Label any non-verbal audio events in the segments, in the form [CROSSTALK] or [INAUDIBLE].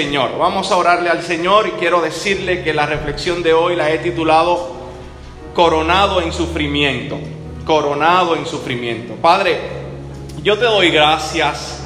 Señor. Vamos a orarle al Señor y quiero decirle que la reflexión de hoy la he titulado Coronado en sufrimiento. Coronado en sufrimiento. Padre, yo te doy gracias.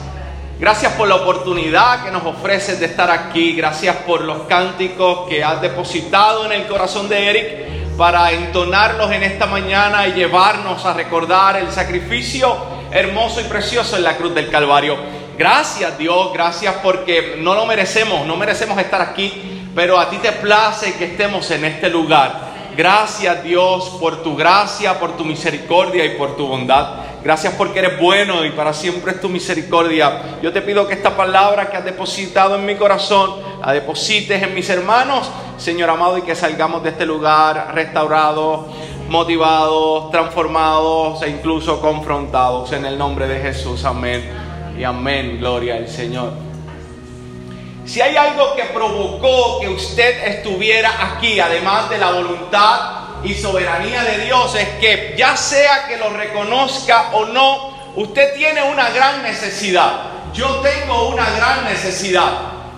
Gracias por la oportunidad que nos ofreces de estar aquí. Gracias por los cánticos que has depositado en el corazón de Eric para entonarlos en esta mañana y llevarnos a recordar el sacrificio hermoso y precioso en la cruz del Calvario. Gracias Dios, gracias porque no lo merecemos, no merecemos estar aquí, pero a ti te place que estemos en este lugar. Gracias Dios por tu gracia, por tu misericordia y por tu bondad. Gracias porque eres bueno y para siempre es tu misericordia. Yo te pido que esta palabra que has depositado en mi corazón, la deposites en mis hermanos, Señor amado, y que salgamos de este lugar restaurados, motivados, transformados e incluso confrontados. En el nombre de Jesús, amén y amén, gloria al Señor. Si hay algo que provocó que usted estuviera aquí, además de la voluntad y soberanía de Dios, es que ya sea que lo reconozca o no, usted tiene una gran necesidad. Yo tengo una gran necesidad.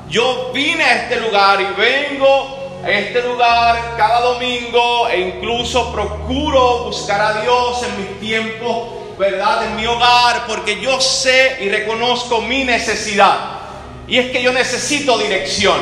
Yo vine a este lugar y vengo a este lugar cada domingo e incluso procuro buscar a Dios en mis tiempos ¿verdad? En mi hogar, porque yo sé y reconozco mi necesidad. Y es que yo necesito dirección.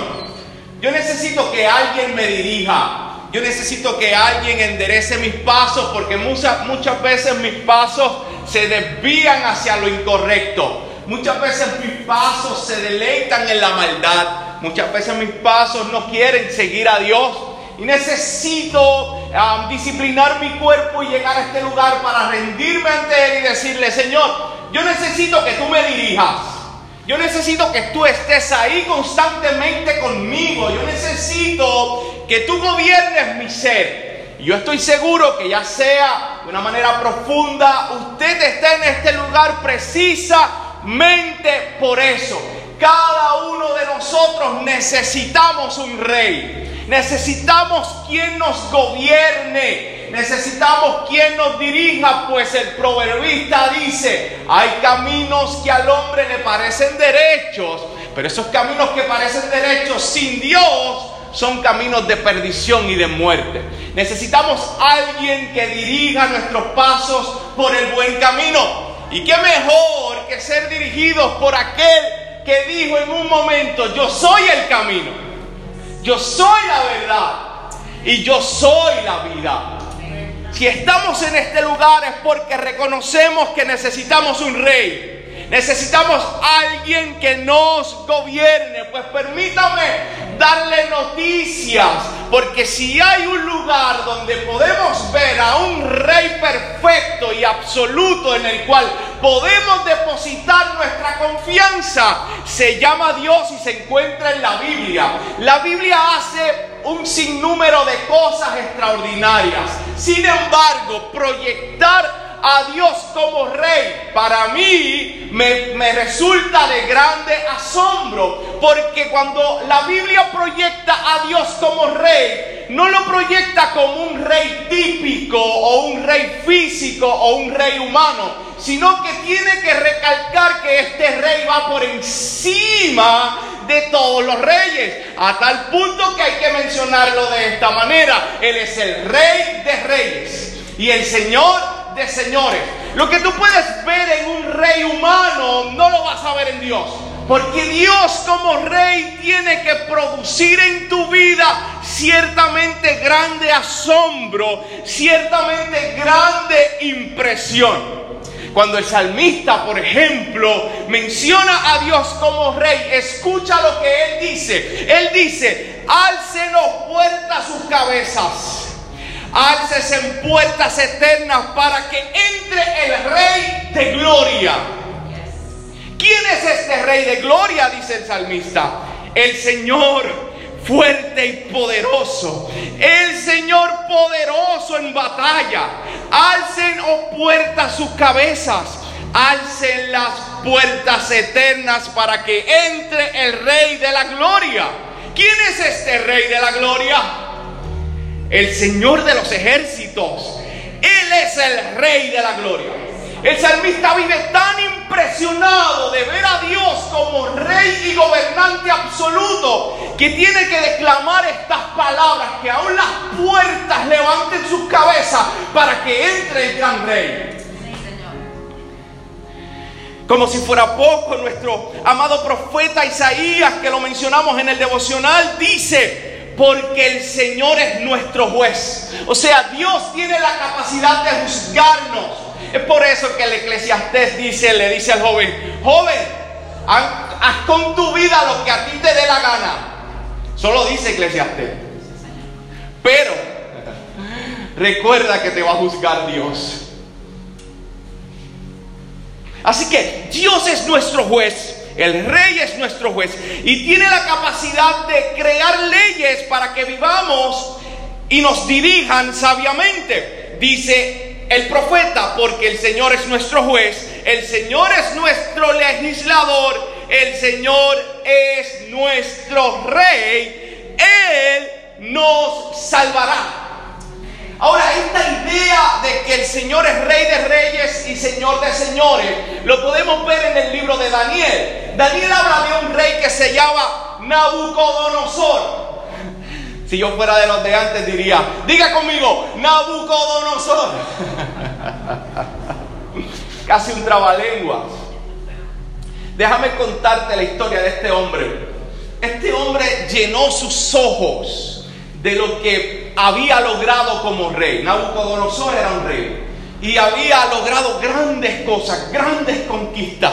Yo necesito que alguien me dirija. Yo necesito que alguien enderece mis pasos, porque muchas, muchas veces mis pasos se desvían hacia lo incorrecto. Muchas veces mis pasos se deleitan en la maldad. Muchas veces mis pasos no quieren seguir a Dios. Y necesito disciplinar mi cuerpo y llegar a este lugar para rendirme ante Él y decirle, Señor, yo necesito que tú me dirijas. Yo necesito que tú estés ahí constantemente conmigo. Yo necesito que tú gobiernes mi ser. Yo estoy seguro que ya sea de una manera profunda, usted está en este lugar precisamente por eso. Cada uno de nosotros necesitamos un rey. Necesitamos quien nos gobierne. Necesitamos quien nos dirija, pues el proverbista dice, hay caminos que al hombre le parecen derechos, pero esos caminos que parecen derechos sin Dios son caminos de perdición y de muerte. Necesitamos alguien que dirija nuestros pasos por el buen camino. Y qué mejor que ser dirigidos por aquel que dijo en un momento, yo soy el camino. Yo soy la verdad y yo soy la vida. Si estamos en este lugar es porque reconocemos que necesitamos un rey. Necesitamos alguien que nos gobierne. Pues permítame darle noticias. Porque si hay un lugar donde podemos ver a un rey perfecto y absoluto en el cual podemos depositar nuestra confianza, se llama Dios y se encuentra en la Biblia. La Biblia hace un sinnúmero de cosas extraordinarias. Sin embargo, proyectar a Dios como rey, para mí me, resulta de grande asombro, porque cuando la Biblia proyecta a Dios como rey, no lo proyecta como un rey típico o un rey físico o un rey humano, sino que tiene que recalcar que este rey va por encima de todos los reyes, a tal punto que hay que mencionarlo de esta manera. Él es el rey de reyes y el Señor de señores. Lo que tú puedes ver en un rey humano, no lo vas a ver en Dios. Porque Dios como rey tiene que producir en tu vida ciertamente grande asombro, ciertamente grande impresión. Cuando el salmista, por ejemplo, menciona a Dios como rey, escucha lo que él dice. Él dice, alcenos puertas sus cabezas alces en puertas eternas para que entre el Rey de Gloria. ¿Quién es este Rey de Gloria? Dice el salmista. El Señor fuerte y poderoso. El Señor poderoso en batalla. Alcen, oh puertas, sus cabezas. Alcen las puertas eternas para que entre el Rey de la Gloria. ¿Quién es este Rey de la Gloria? El Señor de los ejércitos. Él es el Rey de la gloria. El salmista vive tan impresionado de ver a Dios como rey y gobernante absoluto que tiene que declamar estas palabras, que aún las puertas levanten sus cabezas para que entre el gran rey. Como si fuera poco, nuestro amado profeta Isaías, que lo mencionamos en el devocional, dice, porque el Señor es nuestro juez. O sea, Dios tiene la capacidad de juzgarnos. Es por eso que el eclesiastés dice, le dice al joven, joven, haz con tu vida lo que a ti te dé la gana. Solo dice eclesiastés. Pero recuerda que te va a juzgar Dios. Así que Dios es nuestro juez, el rey es nuestro juez y tiene la capacidad de crear leyes para que vivamos y nos dirijan sabiamente. Dice el profeta, porque el Señor es nuestro juez, el Señor es nuestro legislador, el Señor es nuestro rey, Él nos salvará. Ahora, esta idea de que el Señor es rey de reyes y señor de señores, lo podemos ver en el libro de Daniel. Daniel habla de un rey que se llama Nabucodonosor. Si yo fuera de los de antes diría, diga conmigo, Nabucodonosor. [LAUGHS] Casi un trabalenguas. Déjame contarte la historia de este hombre. Este hombre llenó sus ojos de lo que había logrado como rey. Nabucodonosor era un rey y había logrado grandes cosas, grandes conquistas.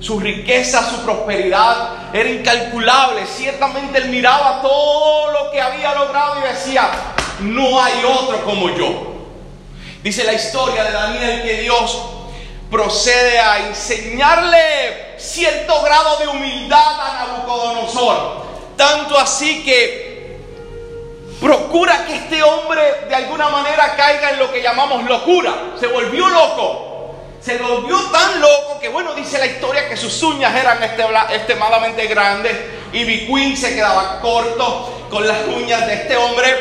Su riqueza, su prosperidad era incalculable. Ciertamente él miraba todo lo que había logrado y decía, no hay otro como yo. Dice la historia de Daniel que Dios procede a enseñarle cierto grado de humildad a Nabucodonosor. Tanto así que procura que este hombre de alguna manera caiga en lo que llamamos locura. Se volvió loco. Se volvió tan loco que, bueno, dice la historia que sus uñas eran extremadamente grandes y Biquín se quedaba corto con las uñas de este hombre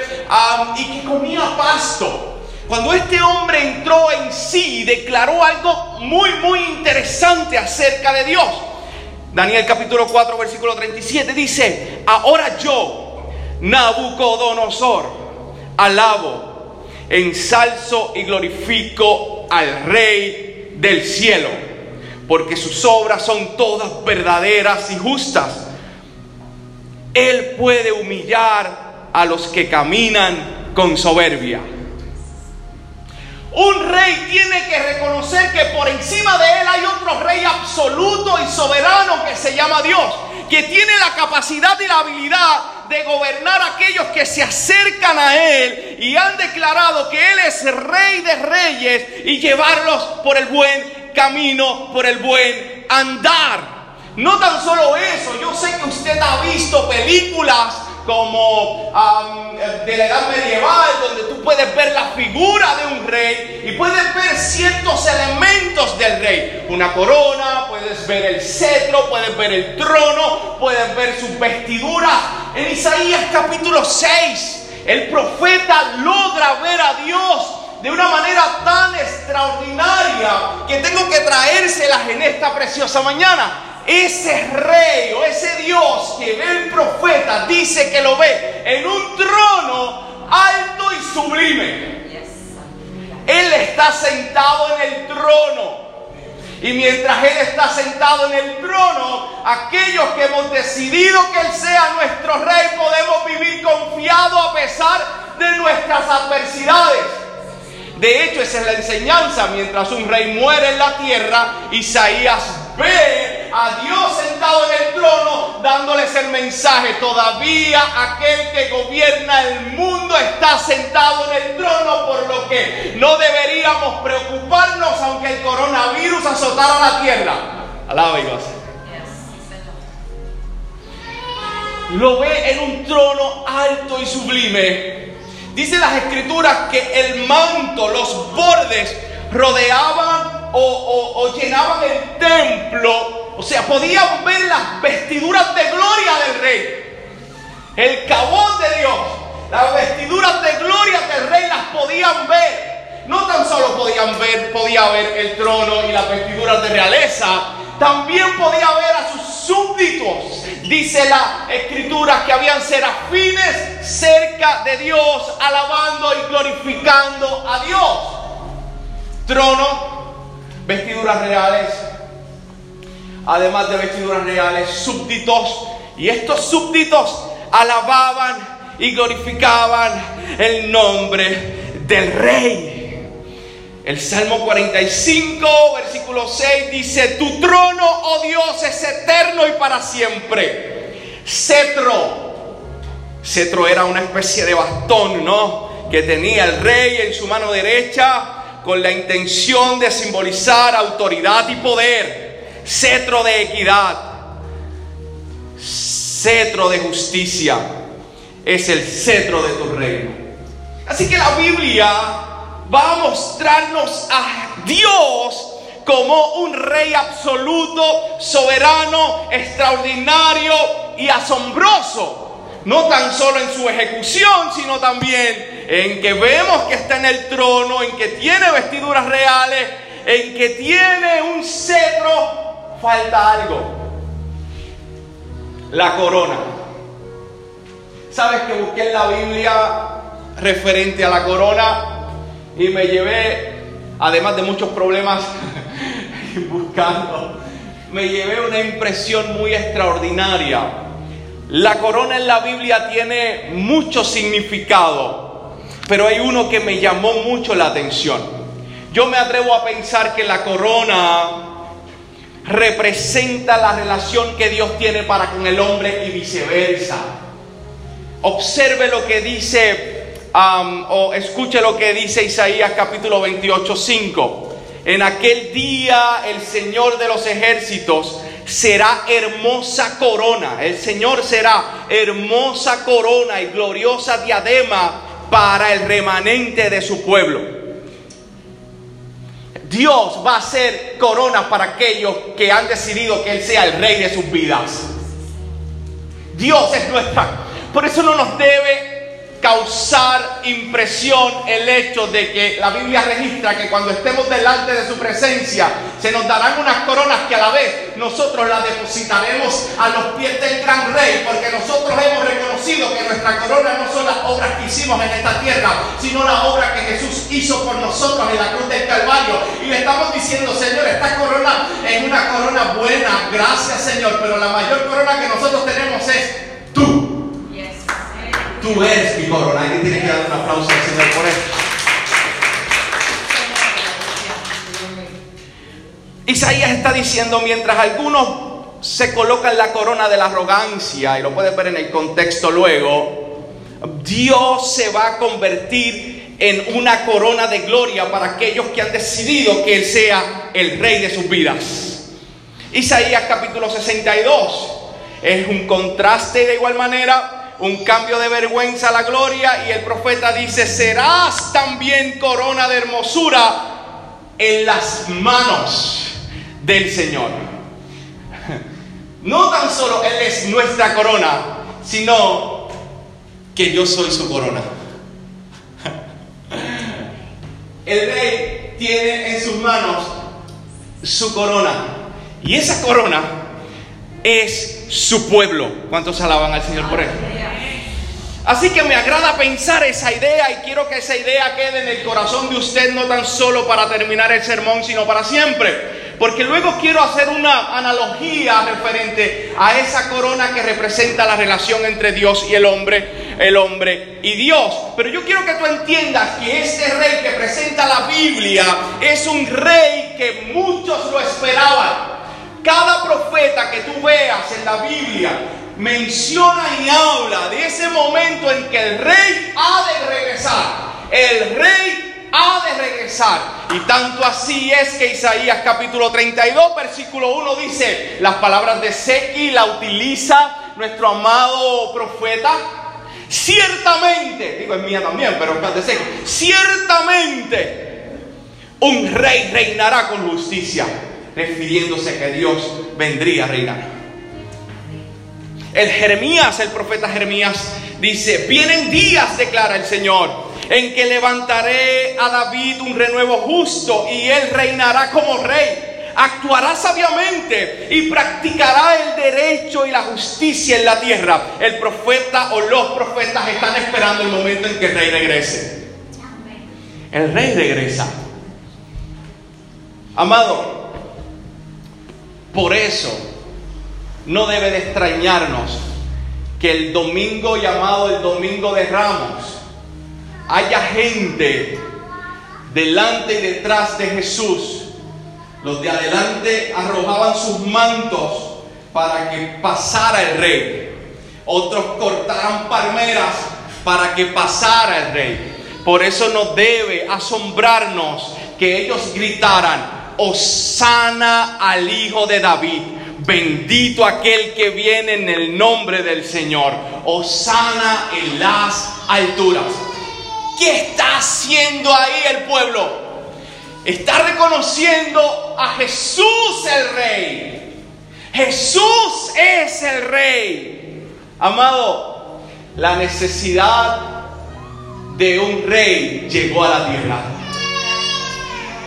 y que comía pasto. Cuando este hombre entró en sí, declaró algo muy, muy interesante acerca de Dios. Daniel capítulo 4, versículo 37 dice, ahora yo, Nabucodonosor, alabo, ensalzo y glorifico al Rey del cielo, porque sus obras son todas verdaderas y justas. Él puede humillar a los que caminan con soberbia. Un rey tiene que reconocer que por encima de él hay otro rey absoluto y soberano que se llama Dios, que tiene la capacidad y la habilidad de gobernar a aquellos que se acercan a Él y han declarado que Él es rey de reyes y llevarlos por el buen camino, por el buen andar. No tan solo eso, yo sé que usted ha visto películas como de la edad medieval, donde tú puedes ver la figura de un rey y puedes ver ciertos elementos del rey. Una corona, puedes ver el cetro, puedes ver el trono, puedes ver sus vestiduras. En Isaías capítulo 6, el profeta logra ver a Dios de una manera tan extraordinaria que tengo que traérselas en esta preciosa mañana ese rey o ese Dios que ve el profeta dice que lo ve en un trono alto y sublime. Él está sentado en el trono. Y mientras Él está sentado en el trono, aquellos que hemos decidido que Él sea nuestro rey podemos vivir confiados a pesar de nuestras adversidades. De hecho, esa es la enseñanza. Mientras un rey muere en la tierra, Isaías ve a Dios sentado en el trono dándoles el mensaje. Todavía aquel que gobierna el mundo está sentado en el trono, por lo que no deberíamos preocuparnos aunque el coronavirus azotara la tierra. Alaba y Lo ve en un trono alto y sublime Dice las escrituras que el manto, los bordes rodeaban o, llenaban el templo. O sea, podían ver las vestiduras de gloria del rey. El cabón de Dios. Las vestiduras de gloria del rey las podían ver. no tan solo podían ver, podía ver el trono y las vestiduras de realeza, también podía ver a sus súbditos. Dice la escritura que habían serafines cerca de Dios, alabando y glorificando a Dios. Trono, vestiduras reales, además de vestiduras reales, súbditos. Y estos súbditos alababan y glorificaban el nombre del rey. El Salmo 45, versículo 6 dice, tu trono, oh Dios, es eterno y para siempre. Cetro. Cetro era una especie de bastón, ¿no? Que tenía el rey en su mano derecha con la intención de simbolizar autoridad y poder. Cetro de equidad. Cetro de justicia. Es el cetro de tu reino. Así que la Biblia va a mostrarnos a Dios como un rey absoluto, soberano, extraordinario y asombroso. No tan solo en su ejecución, sino también en que vemos que está en el trono, en que tiene vestiduras reales, en que tiene un cetro. Falta algo. La corona. ¿Sabes que busqué en la Biblia referente a la corona? y me llevé, además de muchos problemas [LAUGHS] buscando, me llevé una impresión muy extraordinaria. La corona en la Biblia tiene mucho significado, pero hay uno que me llamó mucho la atención. Yo me atrevo a pensar que la corona representa la relación que Dios tiene para con el hombre y viceversa. Observe lo que dice o escuche lo que dice Isaías capítulo 28, 5. En aquel día el Señor de los ejércitos será hermosa corona. El Señor será hermosa corona y gloriosa diadema para el remanente de su pueblo. Dios va a ser corona para aquellos que han decidido que Él sea el rey de sus vidas. Dios es nuestra. Por eso no nos debe causar impresión el hecho de que la Biblia registra que cuando estemos delante de su presencia se nos darán unas coronas que a la vez nosotros las depositaremos a los pies del gran rey porque nosotros hemos reconocido que nuestra corona no son las obras que hicimos en esta tierra sino la obra que Jesús hizo por nosotros en la cruz del Calvario. Y le estamos diciendo Señor esta corona es una corona buena gracias Señor pero la mayor corona que nosotros tenemos es tú Tú eres mi corona. Alguien tiene que dar un aplauso al Señor por eso. Isaías está diciendo, mientras algunos se colocan la corona de la arrogancia, y lo puedes ver en el contexto luego, Dios se va a convertir en una corona de gloria para aquellos que han decidido que Él sea el rey de sus vidas. Isaías capítulo 62 es un contraste de igual manera un cambio de vergüenza a la gloria y el profeta dice, serás también corona de hermosura en las manos del Señor. [LAUGHS] No tan solo Él es nuestra corona, sino que yo soy su corona. [LAUGHS] El rey tiene en sus manos su corona. Y esa corona es su pueblo. ¿Cuántos alaban al Señor por eso? Así que me agrada pensar esa idea y quiero que esa idea quede en el corazón de usted no tan solo para terminar el sermón, sino para siempre. Porque luego quiero hacer una analogía referente a esa corona que representa la relación entre Dios y el hombre, el hombre y Dios. Pero yo quiero que tú entiendas que este rey que presenta la Biblia es un rey que muchos lo esperaban. Cada profeta que tú veas en la Biblia menciona y habla de ese momento en que el rey ha de regresar. El rey ha de regresar. Y tanto así es que Isaías capítulo 32, versículo 1 dice, las palabras de Sequi la utiliza nuestro amado profeta. Ciertamente, digo es mía también, pero de Sequi, ciertamente un rey reinará con justicia refiriéndose que Dios vendría a reinar. El Jeremías, el profeta Jeremías, dice, vienen días, declara el Señor, en que levantaré a David un renuevo justo y él reinará como rey. Actuará sabiamente y practicará el derecho y la justicia en la tierra. El profeta o los profetas están esperando el momento en que el rey regrese. El rey regresa. Amado, por eso no debe de extrañarnos que el domingo llamado el Domingo de Ramos haya gente delante y detrás de Jesús. Los de adelante arrojaban sus mantos para que pasara el rey. Otros cortaban palmeras para que pasara el rey. Por eso no debe asombrarnos que ellos gritaran, Osana al Hijo de David. Bendito aquel que viene en el nombre del Señor. Osana en las alturas. ¿Qué está haciendo ahí el pueblo? Está reconociendo a Jesús el Rey. Jesús es el Rey. Amado, la necesidad de un rey llegó a la tierra.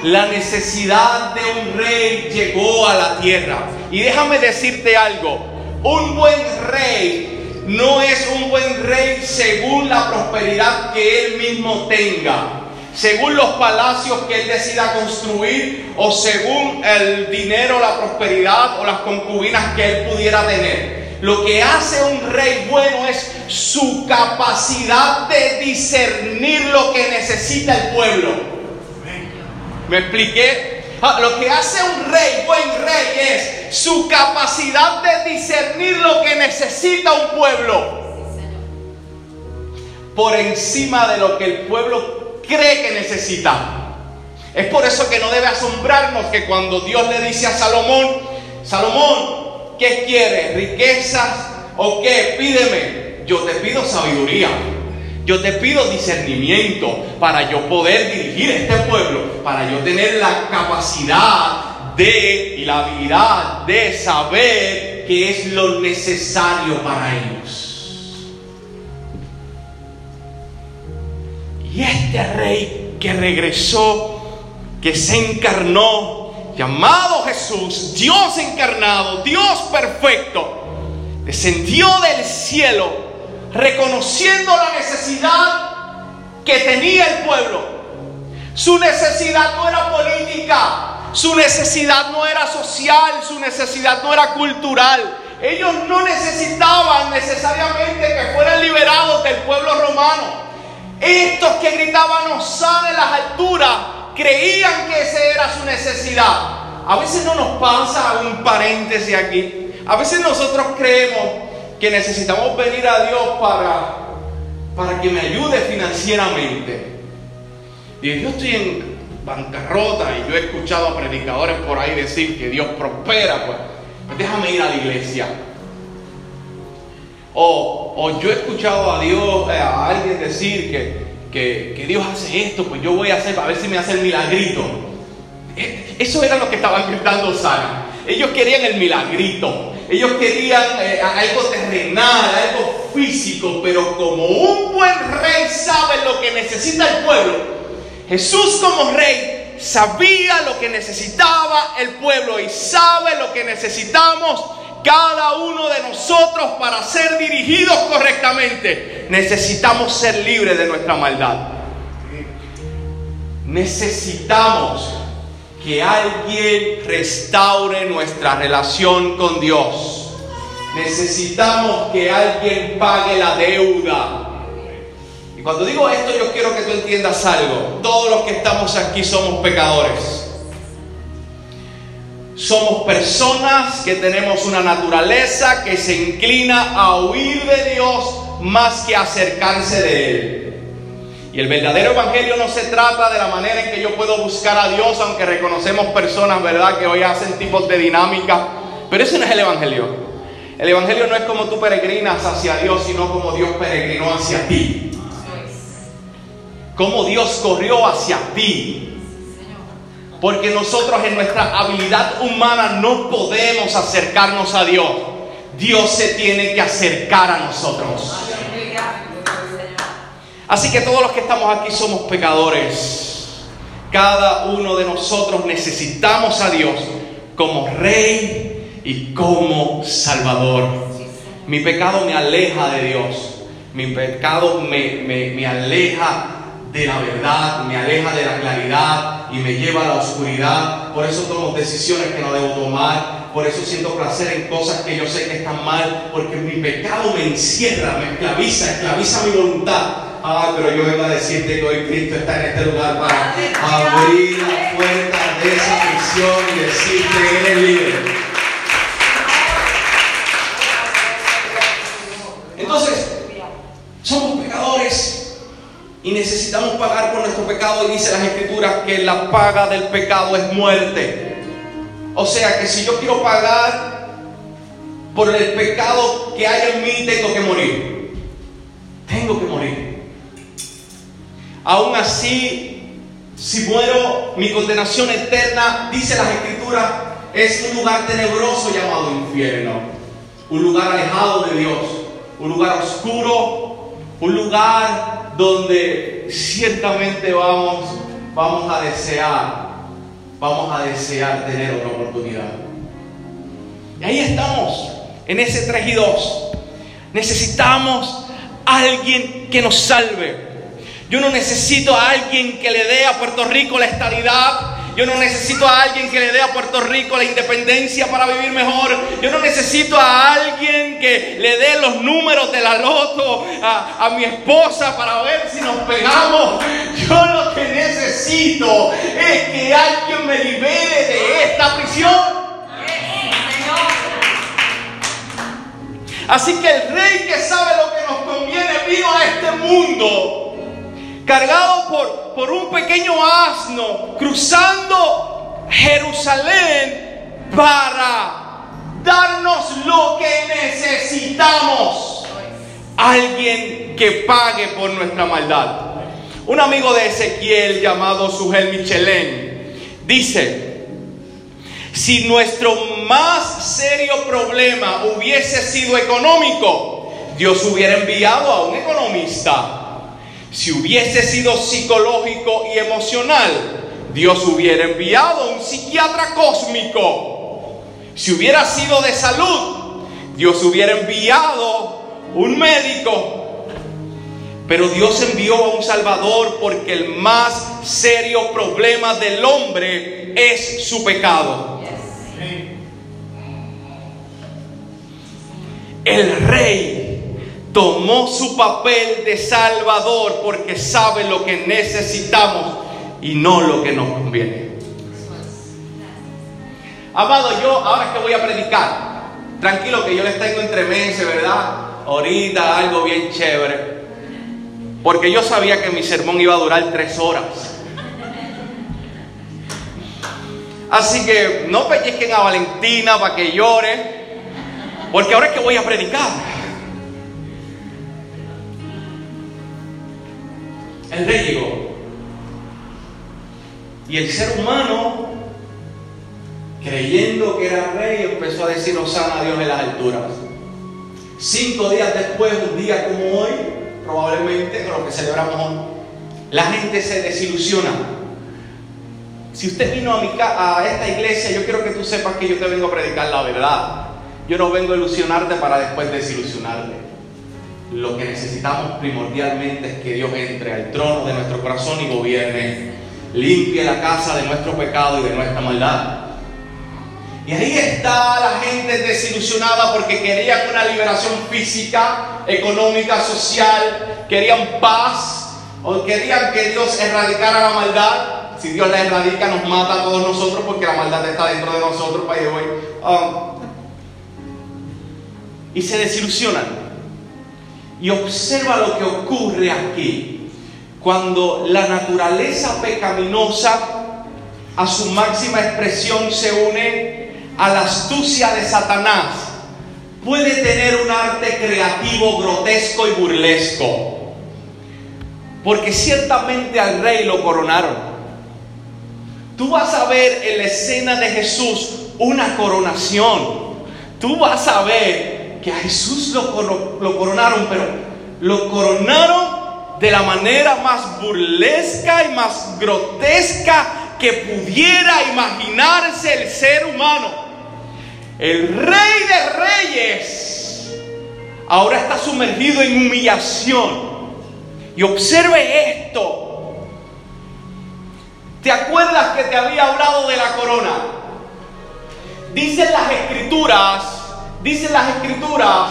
La necesidad de un rey llegó a la tierra. Y déjame decirte algo, un buen rey no es un buen rey según la prosperidad que él mismo tenga, según los palacios que él decida construir o según el dinero, la prosperidad o las concubinas que él pudiera tener. Lo que hace un rey bueno es su capacidad de discernir lo que necesita el pueblo. ¿Me expliqué? Ah, lo que hace un rey, buen rey, es su capacidad de discernir lo que necesita un pueblo. Por encima de lo que el pueblo cree que necesita. Es por eso que no debe asombrarnos que cuando Dios le dice a Salomón, Salomón, ¿Qué quieres? ¿Riquezas o qué? Pídeme. Yo te pido sabiduría. Yo te pido discernimiento para yo poder dirigir este pueblo, para yo tener la capacidad de y la habilidad de saber qué es lo necesario para ellos. Y este rey que regresó, que se encarnó, llamado Jesús, Dios encarnado, Dios perfecto, descendió del cielo reconociendo la necesidad que tenía el pueblo. Su necesidad no era política, su necesidad no era social, su necesidad no era cultural. Ellos no necesitaban necesariamente que fueran liberados del pueblo romano. Estos que gritaban Osana en las alturas creían que esa era su necesidad. A veces no nos pasa un paréntesis aquí. A veces nosotros creemos que necesitamos venir a Dios para, para que me ayude financieramente. Y yo estoy en bancarrota y yo he escuchado a predicadores por ahí decir que Dios prospera, pues, pues déjame ir a la iglesia. O, o, yo he escuchado a Dios, eh, a alguien decir que, que, Dios hace esto, pues yo voy a hacer, a ver si me hace el milagrito. Eh, eso era lo que estaban gritando Sara. Ellos querían el milagrito. Ellos querían eh, algo terrenal, algo físico, pero como un buen rey sabe lo que necesita el pueblo, Jesús como rey sabía lo que necesitaba el pueblo y sabe lo que necesitamos cada uno de nosotros para ser dirigidos correctamente, necesitamos ser libres de nuestra maldad. Necesitamos que alguien restaure nuestra relación con Dios. Necesitamos que alguien pague la deuda. Y cuando digo esto yo quiero que tú entiendas algo. Todos los que estamos aquí somos pecadores. Somos personas que tenemos una naturaleza que se inclina a huir de Dios más que a acercarse de Él. Y el verdadero evangelio no se trata de la manera en que yo puedo buscar a Dios, aunque reconocemos personas, ¿verdad?, que hoy hacen tipos de dinámica. Pero ese no es el evangelio. El evangelio no es como tú peregrinas hacia Dios, sino como Dios peregrinó hacia ti. Como Dios corrió hacia ti. Porque nosotros en nuestra habilidad humana no podemos acercarnos a Dios. Dios se tiene que acercar a nosotros. Así que todos los que estamos aquí somos pecadores. Cada uno de nosotros necesitamos a Dios como Rey y como Salvador. Mi pecado me aleja de Dios. Mi pecado me, me, aleja de la verdad, me aleja de la claridad y me lleva a la oscuridad. Por eso tomo decisiones que no debo tomar. Por eso siento placer en cosas que yo sé que están mal. Porque mi pecado me encierra, me esclaviza, esclaviza mi voluntad. Ah, pero yo vengo a decirte que hoy Cristo está en este lugar para abrir la puerta de esa prisión y decirte que eres libre. Entonces, somos pecadores y necesitamos pagar por nuestro pecado. Y dice las escrituras que la paga del pecado es muerte. O sea que si yo quiero pagar por el pecado que hay en mí, tengo que morir. Tengo que morir. Aún así, si muero, mi condenación eterna, dice las escrituras, es un lugar tenebroso llamado infierno. Un lugar alejado de Dios. Un lugar oscuro, un lugar donde ciertamente vamos, vamos a desear, vamos a desear tener otra oportunidad. Y ahí estamos, en ese 3 y 2. Necesitamos alguien que nos salve. Yo no necesito a alguien que le dé a Puerto Rico la estabilidad yo no necesito a alguien que le dé a Puerto Rico la independencia para vivir mejor. Yo no necesito a alguien que le dé los números de la loto a, mi esposa para ver si nos pegamos. Yo lo que necesito es que alguien me libere de esta prisión. Así que el rey que sabe cargado por, por un pequeño asno, cruzando Jerusalén para darnos lo que necesitamos. Alguien que pague por nuestra maldad. Un amigo de Ezequiel llamado Sugel Michelén dice, si nuestro más serio problema hubiese sido económico, Dios hubiera enviado a un economista si hubiese sido psicológico y emocional, Dios hubiera enviado un psiquiatra cósmico. Si hubiera sido de salud, Dios hubiera enviado un médico. Pero Dios envió a un Salvador porque el más serio problema del hombre es su pecado. El rey tomó su papel de salvador porque sabe lo que necesitamos y no lo que nos conviene. Amado, yo ahora que voy a predicar, tranquilo que yo les tengo entre meses, ¿verdad? Ahorita algo bien chévere. Porque yo sabía que mi sermón iba a durar tres horas. Así que no pellizquen a Valentina para que llore. Porque ahora es que voy a predicar. El rey llegó. Y el ser humano, creyendo que era rey, empezó a decir Osana a Dios en las alturas. Cinco días después, un día como hoy, probablemente, lo que celebramos hoy, la gente se desilusiona. Si usted vino a esta iglesia, yo quiero que tú sepas que yo te vengo a predicar la verdad. Yo no vengo a ilusionarte para después desilusionarte lo que necesitamos primordialmente es que Dios entre al trono de nuestro corazón y gobierne, limpie la casa de nuestro pecado y de nuestra maldad. Y ahí está la gente desilusionada porque querían una liberación física, económica, social, querían paz o querían que Dios erradicara la maldad. Si Dios la erradica, nos mata a todos nosotros porque la maldad está dentro de nosotros. By um, y se desilusionan. Y observa lo que ocurre aquí. Cuando la naturaleza pecaminosa a su máxima expresión se une a la astucia de Satanás, puede tener un arte creativo, grotesco y burlesco. Porque ciertamente al rey lo coronaron. Tú vas a ver en la escena de Jesús una coronación. Tú vas a ver que a Jesús lo, coronaron, pero lo coronaron de la manera más burlesca y más grotesca que pudiera imaginarse el ser humano. El rey de reyes ahora está sumergido en humillación. Y observe esto. ¿Te acuerdas que te había hablado de la corona? Dicen las escrituras, dicen las escrituras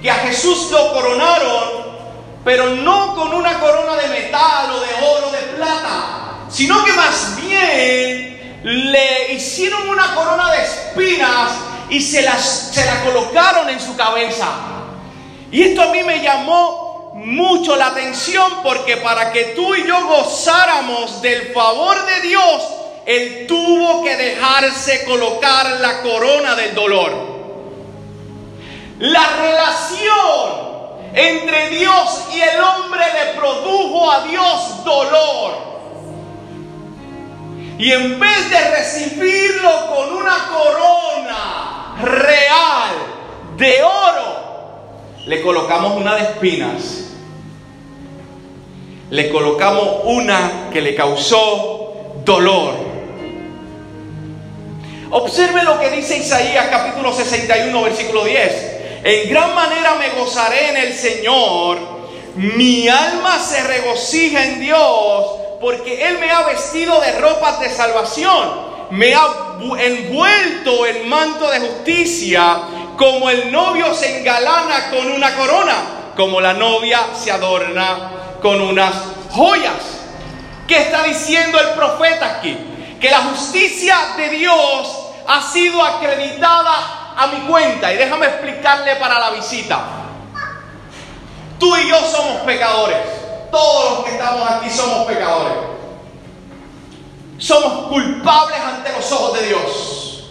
que a Jesús lo coronaron, pero no con una corona de metal o de oro, de plata, sino que más bien le hicieron una corona de espinas y se, las, se la colocaron en su cabeza. Y esto a mí me llamó mucho la atención porque para que tú y yo gozáramos del favor de Dios, Él tuvo que dejarse colocar la corona del dolor. La relación entre Dios y el hombre le produjo a Dios dolor. Y en vez de recibirlo con una corona real de oro, le colocamos una de espinas. Le colocamos una que le causó dolor. Observe lo que dice Isaías capítulo 61, versículo 10. En gran manera me gozaré en el Señor. Mi alma se regocija en Dios porque Él me ha vestido de ropas de salvación, me ha envuelto en manto de justicia, como el novio se engalana con una corona, como la novia se adorna con unas joyas. ¿Qué está diciendo el profeta aquí? Que la justicia de Dios ha sido acreditada a mi cuenta. Y déjame explicarle para la visita. Tú y yo somos pecadores. Todos los que estamos aquí somos pecadores. Somos culpables ante los ojos de Dios.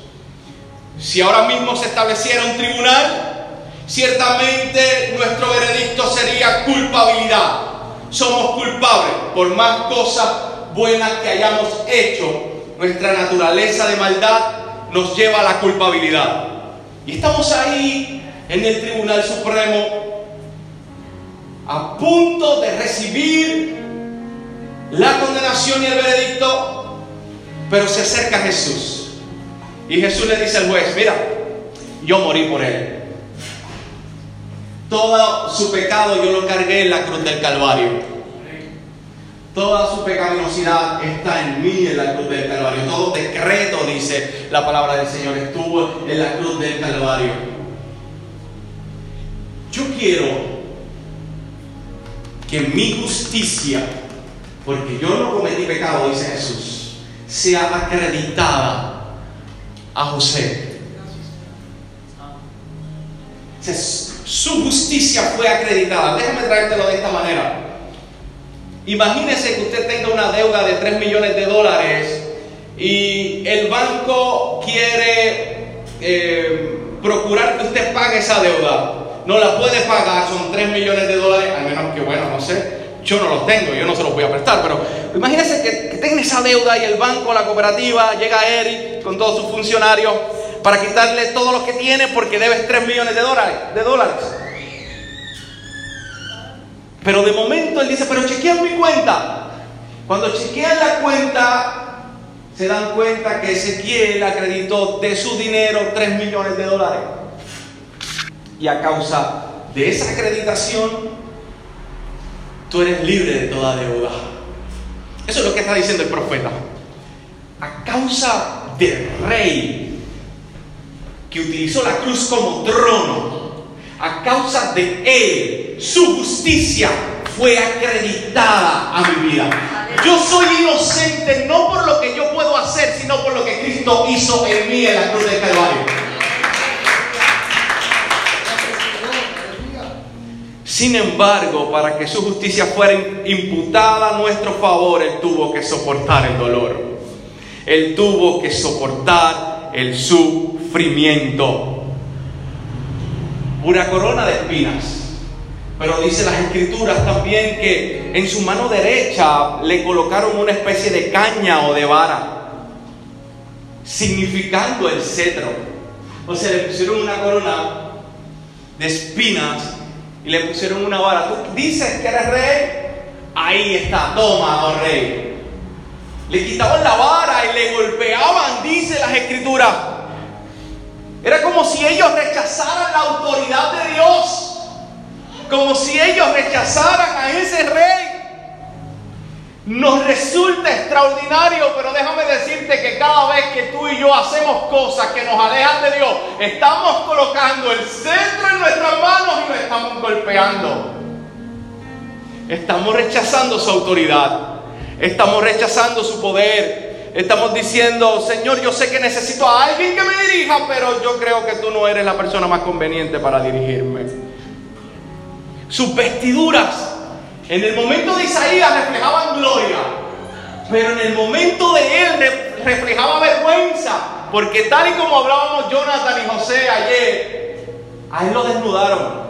Si ahora mismo se estableciera un tribunal, ciertamente nuestro veredicto sería culpabilidad. Somos culpables por más cosas buenas que hayamos hecho. Nuestra naturaleza de maldad nos lleva a la culpabilidad. Y estamos ahí en el Tribunal Supremo a punto de recibir la condenación y el veredicto, pero se acerca Jesús. Y Jesús le dice al juez, mira, yo morí por él. Todo su pecado yo lo cargué en la cruz del Calvario. Toda su pecaminosidad está en mí en la cruz del Calvario. Todo decreto, dice la palabra del Señor, estuvo en la cruz del Calvario. Yo quiero que mi justicia, porque yo no cometí pecado, dice Jesús, sea acreditada a José. Su justicia fue acreditada. Déjame traértelo de esta manera. Imagínese que usted tenga una deuda de 3 millones de dólares y el banco quiere eh, procurar que usted pague esa deuda no la puede pagar, son 3 millones de dólares, al menos que, bueno, no sé, yo no los tengo, yo no se los voy a prestar, pero imagínense que, que tenga esa deuda y el banco, la cooperativa, llega Eric con todos sus funcionarios para quitarle todo lo que tiene porque debes 3 millones de dólares, de dólares. Pero de momento él dice, pero chequean mi cuenta. Cuando chequean la cuenta, se dan cuenta que Ezequiel acreditó de su dinero 3 millones de dólares y a causa de esa acreditación, tú eres libre de toda deuda. Eso es lo que está diciendo el profeta. A causa del rey que utilizó la cruz como trono, a causa de él, su justicia fue acreditada a mi vida. Yo soy inocente no por lo que yo puedo hacer, sino por lo que Cristo hizo en mí en la cruz del Calvario. Sin embargo, para que su justicia fuera imputada a nuestro favor, Él tuvo que soportar el dolor. Él tuvo que soportar el sufrimiento. Una corona de espinas. Pero dice las escrituras también que en su mano derecha le colocaron una especie de caña o de vara, significando el cetro. O sea, le pusieron una corona de espinas y le pusieron una vara. Tú dices que eres rey, Ahí está, toma, oh rey. Le quitaban la vara y le golpeaban, dice las escrituras. Era como si ellos rechazaran la autoridad de Dios. Como si ellos rechazaran a ese rey. Nos resulta extraordinario, pero déjame decirte que cada vez que tú y yo hacemos cosas que nos alejan de Dios, estamos colocando el centro en nuestras manos y nos estamos golpeando. Estamos rechazando su autoridad. Estamos rechazando su poder. Estamos diciendo, Señor, yo sé que necesito a alguien que me dirija, pero yo creo que tú no eres la persona más conveniente para dirigirme. Sus vestiduras en el momento de Isaías reflejaban gloria, pero en el momento de él reflejaba vergüenza, porque tal y como hablábamos Jonathan y José ayer, a él lo desnudaron.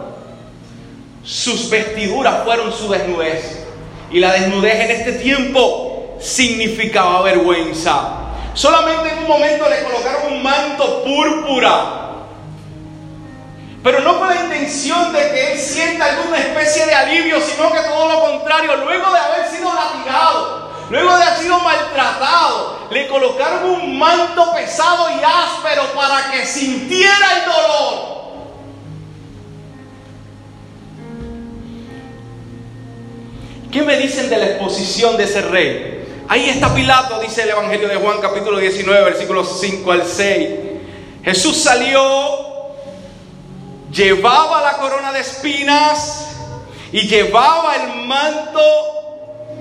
Sus vestiduras fueron su desnudez. Y la desnudez en este tiempo significaba vergüenza. Solamente en un momento le colocaron un manto púrpura. Pero no con la intención de que él sienta alguna especie de alivio, sino que todo lo contrario, luego de haber sido latigado, luego de haber sido maltratado, le colocaron un manto pesado y áspero para que sintiera el dolor. ¿Qué me dicen de la exposición de ese rey? Ahí está Pilato, dice el Evangelio de Juan capítulo 19, versículos 5 al 6. Jesús salió, llevaba la corona de espinas y llevaba el manto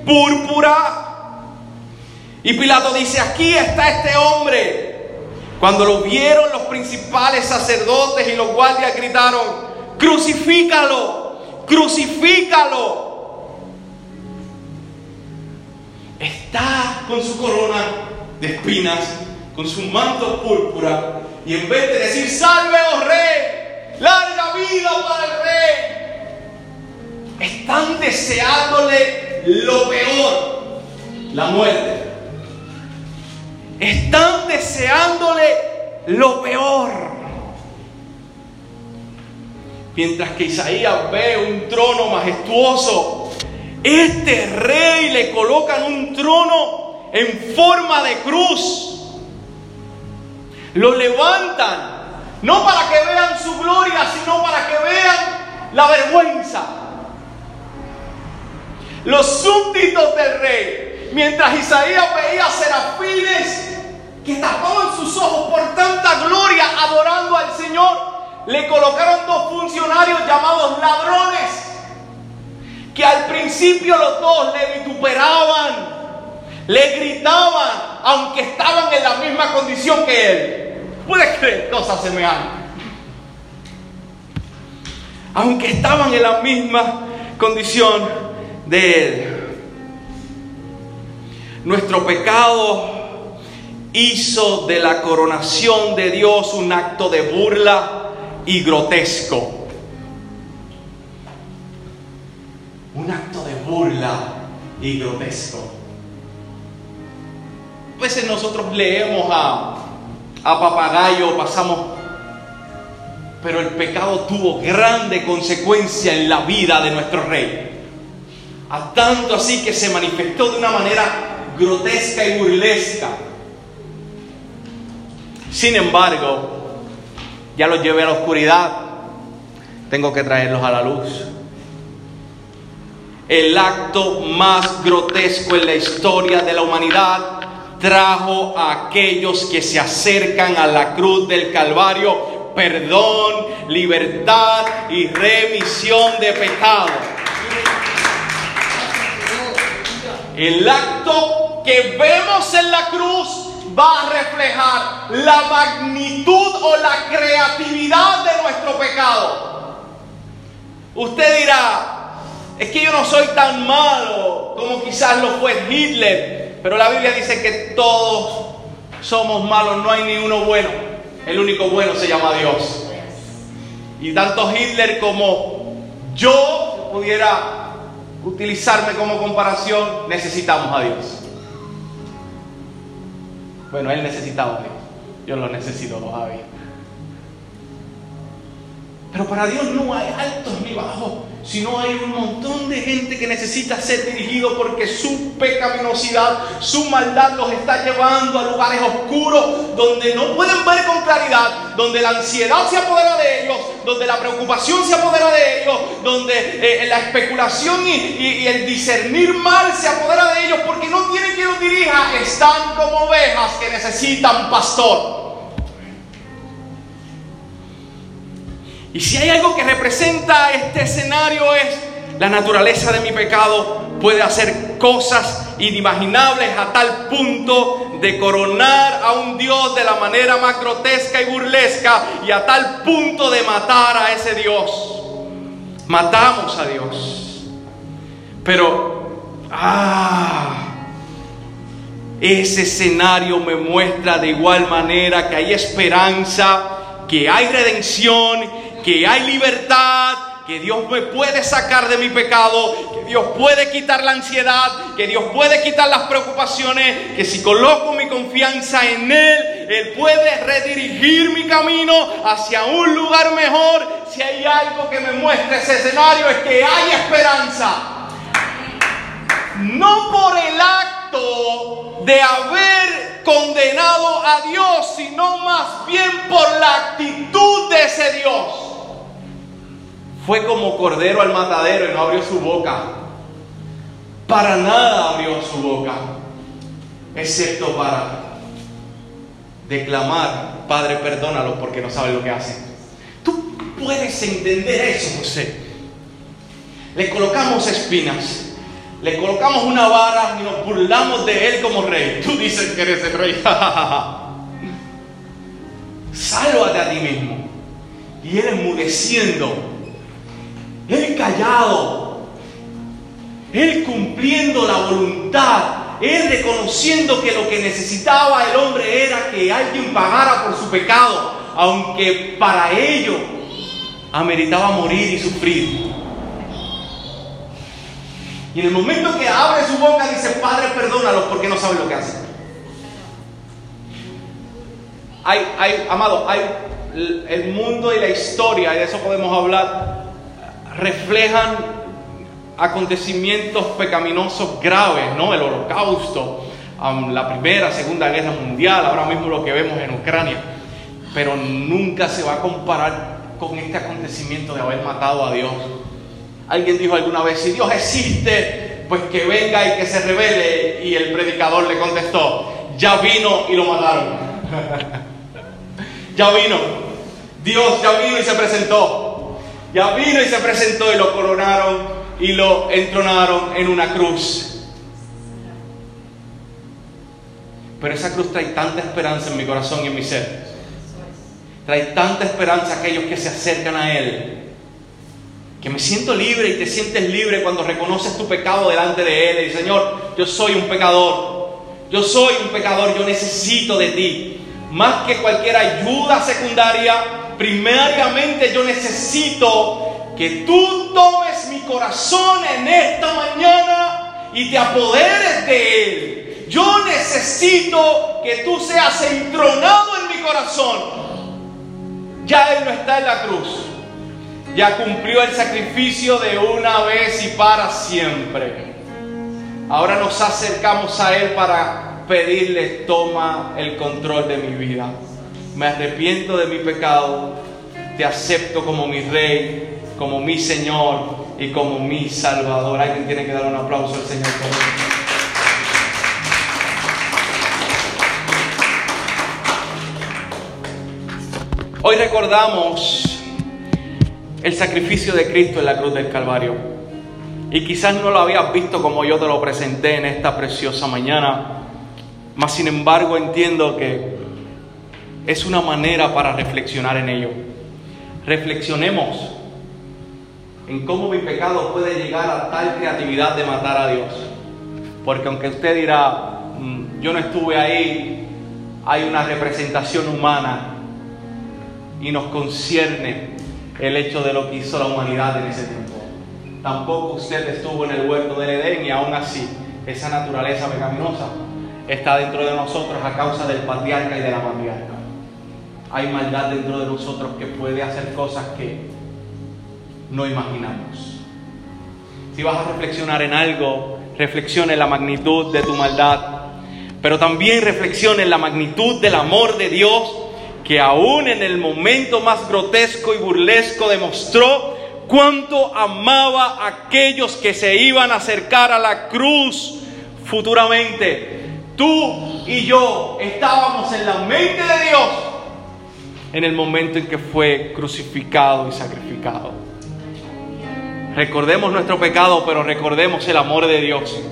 púrpura. Y Pilato dice, aquí está este hombre. Cuando lo vieron los principales sacerdotes y los guardias gritaron, crucifícalo, crucifícalo. Está con su corona de espinas, con su manto púrpura, y en vez de decir, salve, oh rey, larga vida para el rey, están deseándole lo peor, la muerte. Están deseándole lo peor. Mientras que Isaías ve un trono majestuoso este rey le colocan un trono en forma de cruz. Lo levantan, no para que vean su gloria, sino para que vean la vergüenza. Los súbditos del rey, mientras Isaías veía serafines que tapaban sus ojos por tanta gloria adorando al Señor, le colocaron dos funcionarios llamados ladrones que al principio los dos le vituperaban, le gritaban, aunque estaban en la misma condición que él. ¿Puede creer cosas semejantes? Aunque estaban en la misma condición de él. Nuestro pecado hizo de la coronación de Dios un acto de burla y grotesco. Un acto de burla y grotesco. A veces nosotros leemos a, a papagayo, pasamos, pero el pecado tuvo grande consecuencia en la vida de nuestro rey. A tanto así que se manifestó de una manera grotesca y burlesca. Sin embargo, ya los llevé a la oscuridad, tengo que traerlos a la luz el acto más grotesco en la historia de la humanidad, trajo a aquellos que se acercan a la cruz del Calvario perdón, libertad y remisión de pecado. El acto que vemos en la cruz va a reflejar la magnitud o la creatividad de nuestro pecado. Usted dirá, es que yo no soy tan malo como quizás lo fue Hitler, pero la Biblia dice que todos somos malos, no hay ni uno bueno. El único bueno se llama Dios. Y tanto Hitler como yo pudiera utilizarme como comparación, necesitamos a Dios. Bueno, él necesitaba a Dios. Yo lo necesito todavía. Pero para Dios no hay altos ni bajos sino hay un montón de gente que necesita ser dirigido porque su pecaminosidad, su maldad los está llevando a lugares oscuros donde no pueden ver con claridad, donde la ansiedad se apodera de ellos, donde la preocupación se apodera de ellos, donde eh, la especulación y, y el discernir mal se apodera de ellos porque no tienen quien los dirija, están como ovejas que necesitan pastor. Y si hay algo que representa este escenario es la naturaleza de mi pecado puede hacer cosas inimaginables a tal punto de coronar a un Dios de la manera más grotesca y burlesca y a tal punto de matar a ese Dios. Matamos a Dios. Pero, ah, ese escenario me muestra de igual manera que hay esperanza, que hay redención que hay libertad, que Dios me puede sacar de mi pecado, que Dios puede quitar la ansiedad, que Dios puede quitar las preocupaciones, que si coloco mi confianza en Él, Él puede redirigir mi camino hacia un lugar mejor. Si hay algo que me muestra ese escenario es que hay esperanza. No por el acto de haber condenado a Dios, sino más bien por la actitud de ese Dios fue como cordero al matadero y no abrió su boca. Para nada abrió su boca, excepto para declamar, Padre, perdónalo porque no sabe lo que hace. Tú puedes entender eso, José. Le colocamos espinas, le colocamos una vara y nos burlamos de él como rey. Tú dices que eres el rey. [LAUGHS] Sálvate a ti mismo. Y él enmudeciendo él callado, Él cumpliendo la voluntad, Él reconociendo que lo que necesitaba el hombre era que alguien pagara por su pecado, aunque para ello ameritaba morir y sufrir. Y en el momento que abre su boca dice, Padre, perdónalo porque no sabe lo que hace. Hay, hay, amado, hay el mundo y la historia, y de eso podemos hablar, reflejan acontecimientos pecaminosos graves, ¿no? El holocausto, la primera, segunda guerra mundial, ahora mismo lo que vemos en Ucrania, pero nunca se va a comparar con este acontecimiento de haber matado a Dios. Alguien dijo alguna vez, si Dios existe, pues que venga y que se revele, y el predicador le contestó, ya vino y lo mataron. [LAUGHS] ya vino, Dios ya vino y se presentó. Ya vino y se presentó y lo coronaron y lo entronaron en una cruz. Pero esa cruz trae tanta esperanza en mi corazón y en mi ser. Trae tanta esperanza a aquellos que se acercan a Él. Que me siento libre y te sientes libre cuando reconoces tu pecado delante de Él. Y Señor, yo soy un pecador. Yo soy un pecador, yo necesito de ti. Más que cualquier ayuda secundaria, primariamente yo necesito que tú tomes mi corazón en esta mañana y te apoderes de él. Yo necesito que tú seas entronado en mi corazón. Ya Él no está en la cruz. Ya cumplió el sacrificio de una vez y para siempre. Ahora nos acercamos a Él para pedirle, toma el control de mi vida me arrepiento de mi pecado, te acepto como mi rey, como mi Señor y como mi Salvador. Alguien tiene que dar un aplauso al Señor. Hoy recordamos el sacrificio de Cristo en la cruz del Calvario. Y quizás no lo habías visto como yo te lo presenté en esta preciosa mañana, mas sin embargo entiendo que es una manera para reflexionar en ello. Reflexionemos en cómo mi pecado puede llegar a tal creatividad de matar a Dios. Porque aunque usted dirá, mm, yo no estuve ahí, hay una representación humana y nos concierne el hecho de lo que hizo la humanidad en ese tiempo. Tampoco usted estuvo en el huerto del Edén y aún así esa naturaleza pecaminosa está dentro de nosotros a causa del patriarca y de la matriarca hay maldad dentro de nosotros que puede hacer cosas que no imaginamos. Si vas a reflexionar en algo, reflexiona en la magnitud de tu maldad, pero también reflexiona en la magnitud del amor de Dios que aún en el momento más grotesco y burlesco demostró cuánto amaba a aquellos que se iban a acercar a la cruz futuramente. Tú y yo estábamos en la mente de Dios en el momento en que fue crucificado y sacrificado. Recordemos nuestro pecado, pero recordemos el amor de Dios.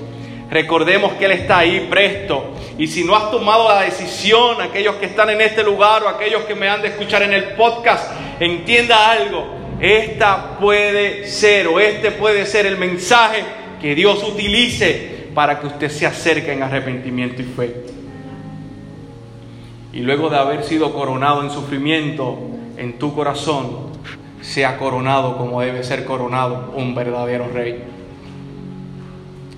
Recordemos que Él está ahí presto. Y si no has tomado la decisión, aquellos que están en este lugar o aquellos que me han de escuchar en el podcast, entienda algo. Esta puede ser o este puede ser el mensaje que Dios utilice para que usted se acerque en arrepentimiento y fe. Y luego de haber sido coronado en sufrimiento en tu corazón, sea coronado como debe ser coronado un verdadero rey.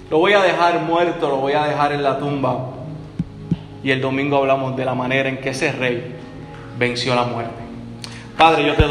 Lo voy a dejar muerto, lo voy a dejar en la tumba. Y el domingo hablamos de la manera en que ese rey venció la muerte. Padre, yo te